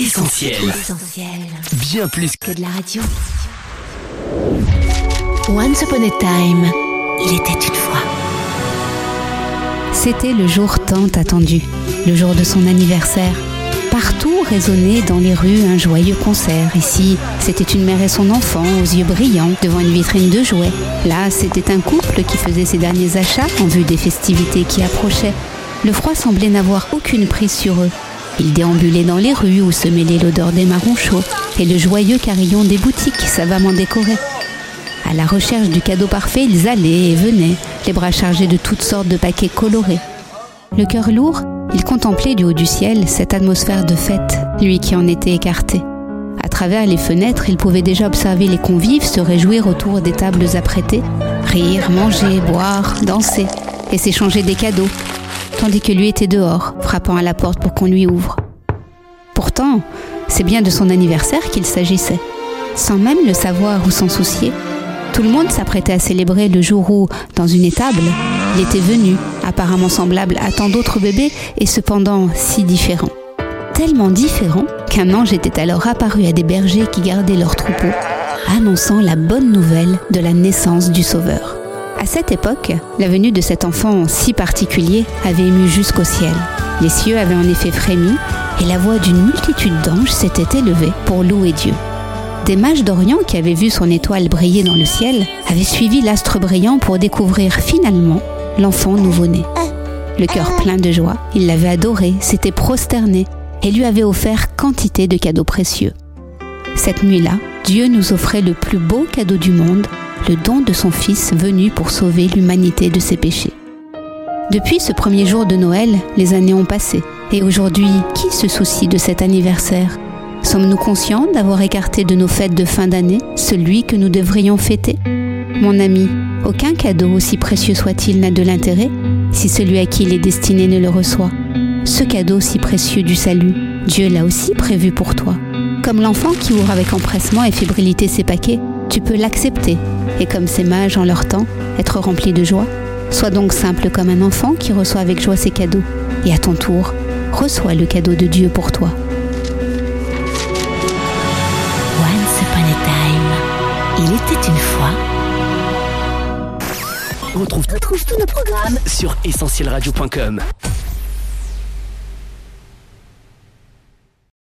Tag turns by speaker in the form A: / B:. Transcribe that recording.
A: Essentiel.
B: Essentiel.
A: Bien plus que
B: Que de la radio. Once upon a time, il était une fois.
C: C'était le jour tant attendu, le jour de son anniversaire. Partout résonnait dans les rues un joyeux concert. Ici, c'était une mère et son enfant aux yeux brillants devant une vitrine de jouets. Là, c'était un couple qui faisait ses derniers achats en vue des festivités qui approchaient. Le froid semblait n'avoir aucune prise sur eux. Ils déambulaient dans les rues où se mêlait l'odeur des marrons chauds et le joyeux carillon des boutiques savamment décorées. À la recherche du cadeau parfait, ils allaient et venaient, les bras chargés de toutes sortes de paquets colorés. Le cœur lourd, il contemplait du haut du ciel cette atmosphère de fête, lui qui en était écarté. À travers les fenêtres, il pouvait déjà observer les convives se réjouir autour des tables apprêtées, rire, manger, boire, danser et s'échanger des cadeaux, tandis que lui était dehors, frappant à la porte pour qu'on lui ouvre. Pourtant, c'est bien de son anniversaire qu'il s'agissait. Sans même le savoir ou s'en soucier, tout le monde s'apprêtait à célébrer le jour où, dans une étable, il était venu, apparemment semblable à tant d'autres bébés et cependant si différent. Tellement différent qu'un ange était alors apparu à des bergers qui gardaient leurs troupeaux, annonçant la bonne nouvelle de la naissance du Sauveur. À cette époque, la venue de cet enfant si particulier avait ému jusqu'au ciel. Les cieux avaient en effet frémi et la voix d'une multitude d'anges s'était élevée pour louer Dieu. Des mages d'Orient qui avaient vu son étoile briller dans le ciel avaient suivi l'astre brillant pour découvrir finalement l'enfant nouveau-né. Le cœur plein de joie, il l'avait adoré, s'était prosterné et lui avait offert quantité de cadeaux précieux. Cette nuit-là, Dieu nous offrait le plus beau cadeau du monde, le don de son Fils venu pour sauver l'humanité de ses péchés. Depuis ce premier jour de Noël, les années ont passé. Et aujourd'hui, qui se soucie de cet anniversaire? Sommes-nous conscients d'avoir écarté de nos fêtes de fin d'année celui que nous devrions fêter? Mon ami, aucun cadeau, aussi précieux soit-il, n'a de l'intérêt si celui à qui il est destiné ne le reçoit. Ce cadeau si précieux du salut, Dieu l'a aussi prévu pour toi. Comme l'enfant qui ouvre avec empressement et fébrilité ses paquets, tu peux l'accepter et comme ces mages en leur temps, être rempli de joie. Sois donc simple comme un enfant qui reçoit avec joie ses cadeaux. Et à ton tour, reçois le cadeau de Dieu pour toi.
B: Once upon a time, il était une fois.
A: retrouve, retrouve tous nos programmes sur essentielradio.com.